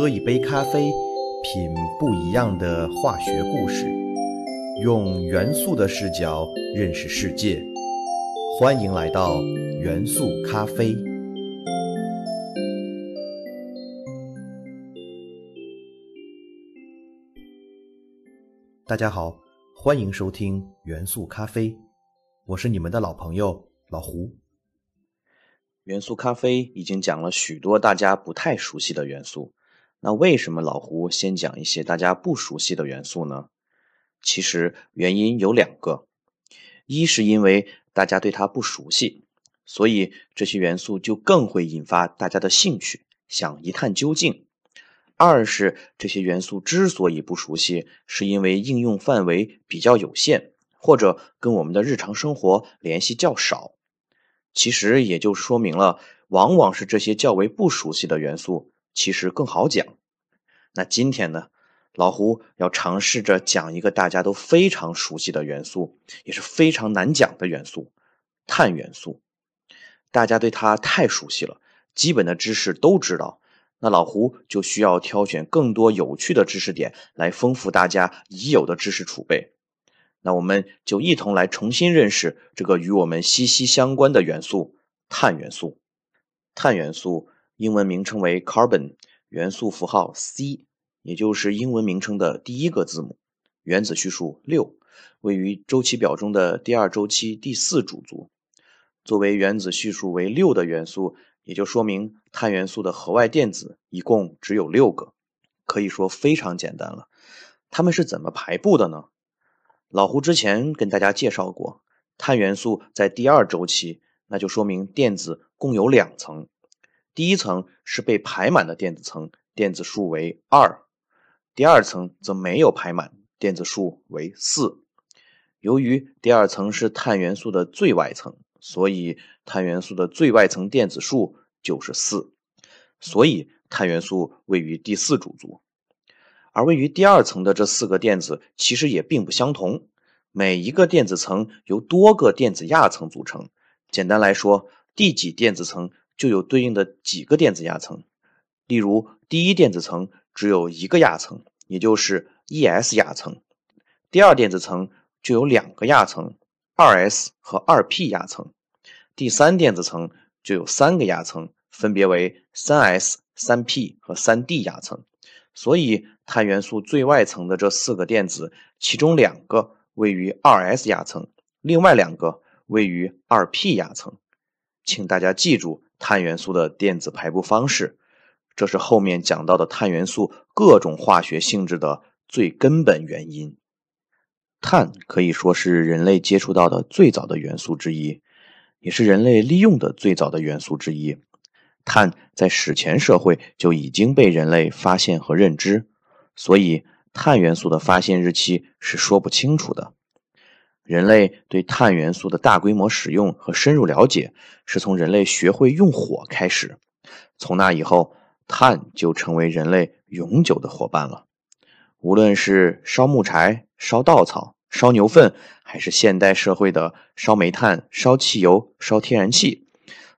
喝一杯咖啡，品不一样的化学故事，用元素的视角认识世界。欢迎来到元素咖啡。大家好，欢迎收听元素咖啡，我是你们的老朋友老胡。元素咖啡已经讲了许多大家不太熟悉的元素，那为什么老胡先讲一些大家不熟悉的元素呢？其实原因有两个，一是因为大家对它不熟悉，所以这些元素就更会引发大家的兴趣，想一探究竟；二是这些元素之所以不熟悉，是因为应用范围比较有限，或者跟我们的日常生活联系较少。其实也就说明了，往往是这些较为不熟悉的元素，其实更好讲。那今天呢，老胡要尝试着讲一个大家都非常熟悉的元素，也是非常难讲的元素——碳元素。大家对它太熟悉了，基本的知识都知道。那老胡就需要挑选更多有趣的知识点，来丰富大家已有的知识储备。那我们就一同来重新认识这个与我们息息相关的元素——碳元素。碳元素英文名称为 carbon，元素符号 C，也就是英文名称的第一个字母，原子序数六，位于周期表中的第二周期第四主族。作为原子序数为六的元素，也就说明碳元素的核外电子一共只有六个，可以说非常简单了。它们是怎么排布的呢？老胡之前跟大家介绍过，碳元素在第二周期，那就说明电子共有两层。第一层是被排满的电子层，电子数为二；第二层则没有排满，电子数为四。由于第二层是碳元素的最外层，所以碳元素的最外层电子数就是四，所以碳元素位于第四主族。而位于第二层的这四个电子其实也并不相同，每一个电子层由多个电子亚层组成。简单来说，第几电子层就有对应的几个电子亚层。例如，第一电子层只有一个亚层，也就是 1s 亚层；第二电子层就有两个亚层，2s 和 2p 亚层；第三电子层就有三个亚层，分别为 3s、3p 和 3d 亚层。所以，碳元素最外层的这四个电子，其中两个位于 2s 亚层，另外两个位于 2p 亚层。请大家记住碳元素的电子排布方式，这是后面讲到的碳元素各种化学性质的最根本原因。碳可以说是人类接触到的最早的元素之一，也是人类利用的最早的元素之一。碳在史前社会就已经被人类发现和认知，所以碳元素的发现日期是说不清楚的。人类对碳元素的大规模使用和深入了解，是从人类学会用火开始。从那以后，碳就成为人类永久的伙伴了。无论是烧木柴、烧稻草、烧牛粪，还是现代社会的烧煤炭、烧汽油、烧天然气，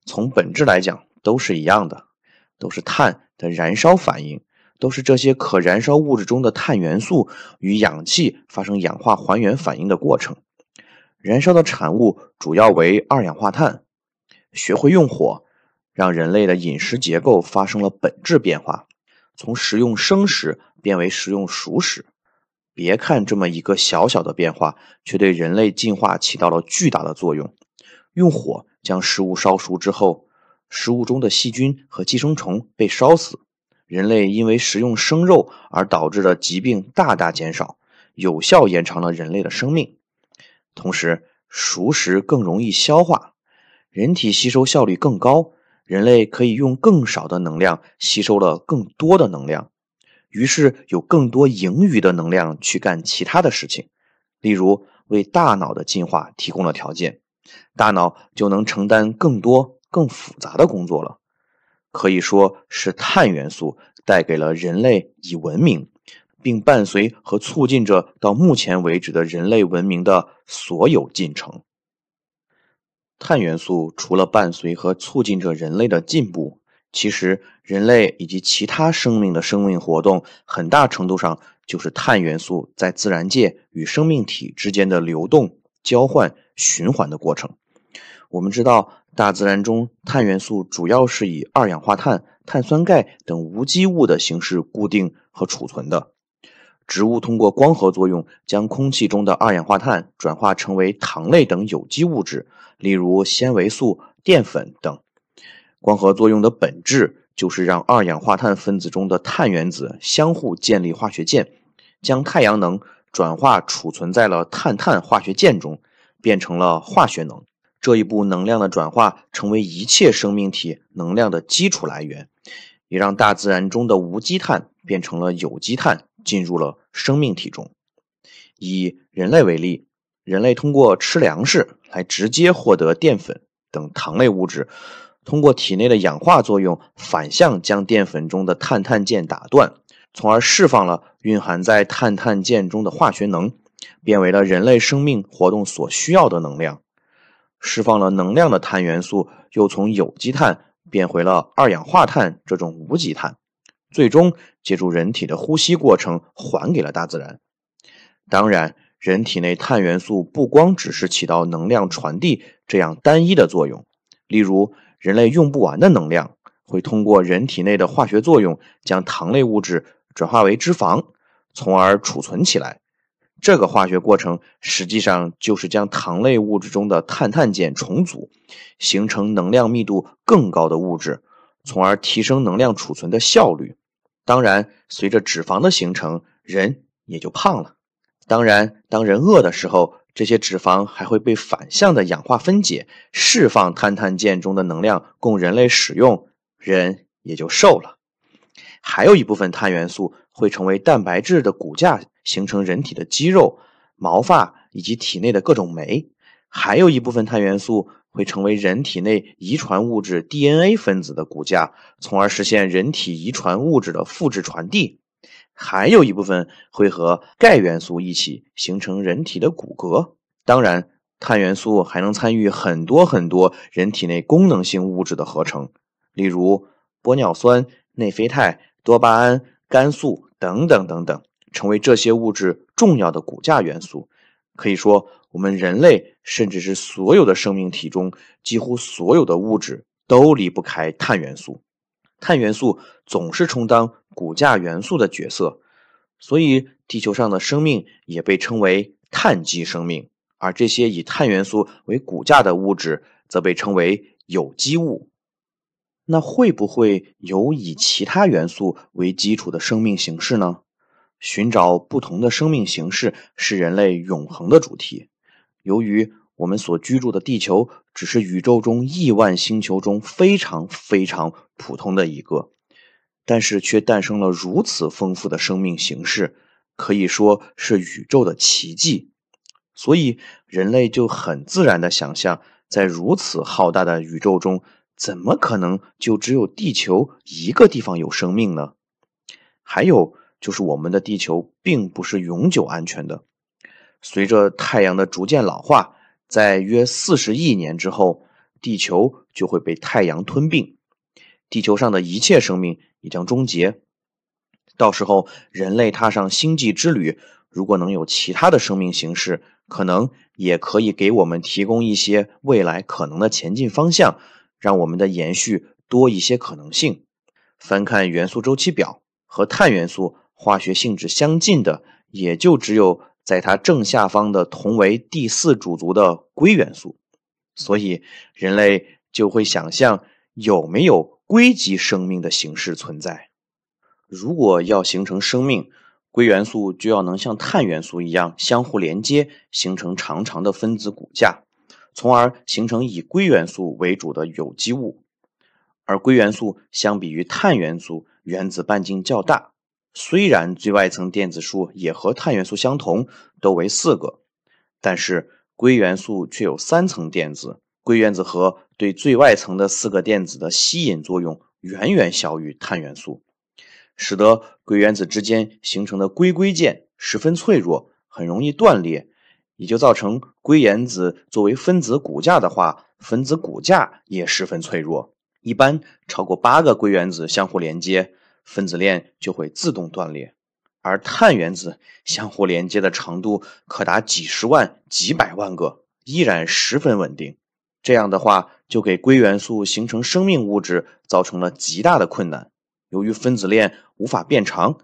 从本质来讲，都是一样的，都是碳的燃烧反应，都是这些可燃烧物质中的碳元素与氧气发生氧化还原反应的过程。燃烧的产物主要为二氧化碳。学会用火，让人类的饮食结构发生了本质变化，从食用生食变为食用熟食。别看这么一个小小的变化，却对人类进化起到了巨大的作用。用火将食物烧熟之后。食物中的细菌和寄生虫被烧死，人类因为食用生肉而导致的疾病大大减少，有效延长了人类的生命。同时，熟食更容易消化，人体吸收效率更高，人类可以用更少的能量吸收了更多的能量，于是有更多盈余的能量去干其他的事情，例如为大脑的进化提供了条件，大脑就能承担更多。更复杂的工作了，可以说是碳元素带给了人类以文明，并伴随和促进着到目前为止的人类文明的所有进程。碳元素除了伴随和促进着人类的进步，其实，人类以及其他生命的生命活动，很大程度上就是碳元素在自然界与生命体之间的流动、交换、循环的过程。我们知道，大自然中碳元素主要是以二氧化碳、碳酸钙等无机物的形式固定和储存的。植物通过光合作用，将空气中的二氧化碳转化成为糖类等有机物质，例如纤维素、淀粉等。光合作用的本质就是让二氧化碳分子中的碳原子相互建立化学键，将太阳能转化储存在了碳碳化学键中，变成了化学能。这一步能量的转化成为一切生命体能量的基础来源，也让大自然中的无机碳变成了有机碳，进入了生命体中。以人类为例，人类通过吃粮食来直接获得淀粉等糖类物质。通过体内的氧化作用，反向将淀粉中的碳碳键打断，从而释放了蕴含在碳碳键中的化学能，变为了人类生命活动所需要的能量。释放了能量的碳元素，又从有机碳变回了二氧化碳这种无机碳，最终借助人体的呼吸过程还给了大自然。当然，人体内碳元素不光只是起到能量传递这样单一的作用，例如。人类用不完的能量会通过人体内的化学作用，将糖类物质转化为脂肪，从而储存起来。这个化学过程实际上就是将糖类物质中的碳碳键重组，形成能量密度更高的物质，从而提升能量储存的效率。当然，随着脂肪的形成，人也就胖了。当然，当人饿的时候。这些脂肪还会被反向的氧化分解，释放碳碳键中的能量供人类使用，人也就瘦了。还有一部分碳元素会成为蛋白质的骨架，形成人体的肌肉、毛发以及体内的各种酶。还有一部分碳元素会成为人体内遗传物质 DNA 分子的骨架，从而实现人体遗传物质的复制传递。还有一部分会和钙元素一起形成人体的骨骼。当然，碳元素还能参与很多很多人体内功能性物质的合成，例如玻尿酸、内啡肽、多巴胺、肝素等等等等，成为这些物质重要的骨架元素。可以说，我们人类甚至是所有的生命体中，几乎所有的物质都离不开碳元素。碳元素总是充当骨架元素的角色，所以地球上的生命也被称为碳基生命，而这些以碳元素为骨架的物质则被称为有机物。那会不会有以其他元素为基础的生命形式呢？寻找不同的生命形式是人类永恒的主题。由于我们所居住的地球只是宇宙中亿万星球中非常非常普通的一个，但是却诞生了如此丰富的生命形式，可以说是宇宙的奇迹。所以人类就很自然的想象，在如此浩大的宇宙中，怎么可能就只有地球一个地方有生命呢？还有就是我们的地球并不是永久安全的，随着太阳的逐渐老化。在约四十亿年之后，地球就会被太阳吞并，地球上的一切生命也将终结。到时候，人类踏上星际之旅，如果能有其他的生命形式，可能也可以给我们提供一些未来可能的前进方向，让我们的延续多一些可能性。翻看元素周期表，和碳元素化学性质相近的，也就只有。在它正下方的同为第四主族的硅元素，所以人类就会想象有没有硅基生命的形式存在。如果要形成生命，硅元素就要能像碳元素一样相互连接，形成长长的分子骨架，从而形成以硅元素为主的有机物。而硅元素相比于碳元素，原子半径较大。虽然最外层电子数也和碳元素相同，都为四个，但是硅元素却有三层电子。硅原子核对最外层的四个电子的吸引作用远远小于碳元素，使得硅原子之间形成的硅硅键十分脆弱，很容易断裂，也就造成硅原子作为分子骨架的话，分子骨架也十分脆弱。一般超过八个硅原子相互连接，分子链就会自动断裂。而碳原子相互连接的长度可达几十万、几百万个，依然十分稳定。这样的话，就给硅元素形成生命物质造成了极大的困难。由于分子链无法变长，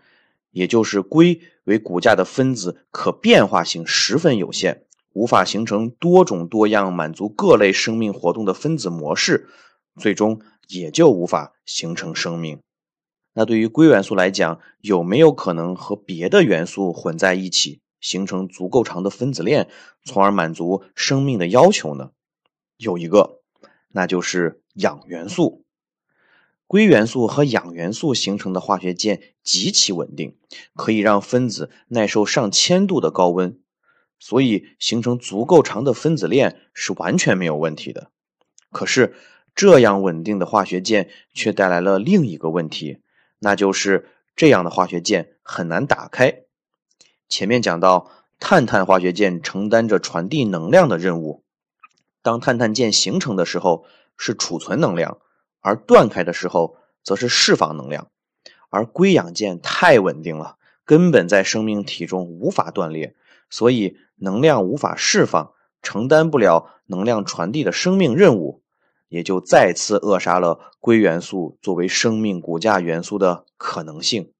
也就是硅为骨架的分子可变化性十分有限，无法形成多种多样、满足各类生命活动的分子模式，最终也就无法形成生命。那对于硅元素来讲，有没有可能和别的元素混在一起，形成足够长的分子链，从而满足生命的要求呢？有一个，那就是氧元素。硅元素和氧元素形成的化学键极其稳定，可以让分子耐受上千度的高温，所以形成足够长的分子链是完全没有问题的。可是，这样稳定的化学键却带来了另一个问题。那就是这样的化学键很难打开。前面讲到，碳碳化学键承担着传递能量的任务。当碳碳键形成的时候是储存能量，而断开的时候则是释放能量。而硅氧键太稳定了，根本在生命体中无法断裂，所以能量无法释放，承担不了能量传递的生命任务。也就再次扼杀了硅元素作为生命骨架元素的可能性。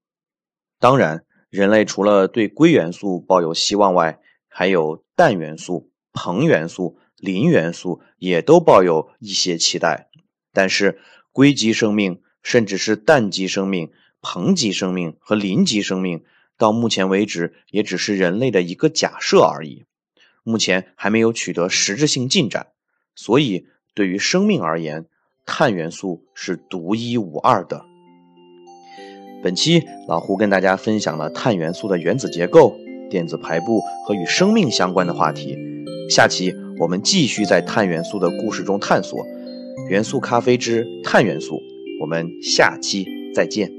当然，人类除了对硅元素抱有希望外，还有氮元素、硼元素、磷元素也都抱有一些期待。但是，硅基生命，甚至是氮基生命、硼基生命和磷基生命，到目前为止也只是人类的一个假设而已，目前还没有取得实质性进展。所以。对于生命而言，碳元素是独一无二的。本期老胡跟大家分享了碳元素的原子结构、电子排布和与生命相关的话题。下期我们继续在碳元素的故事中探索元素咖啡之碳元素。我们下期再见。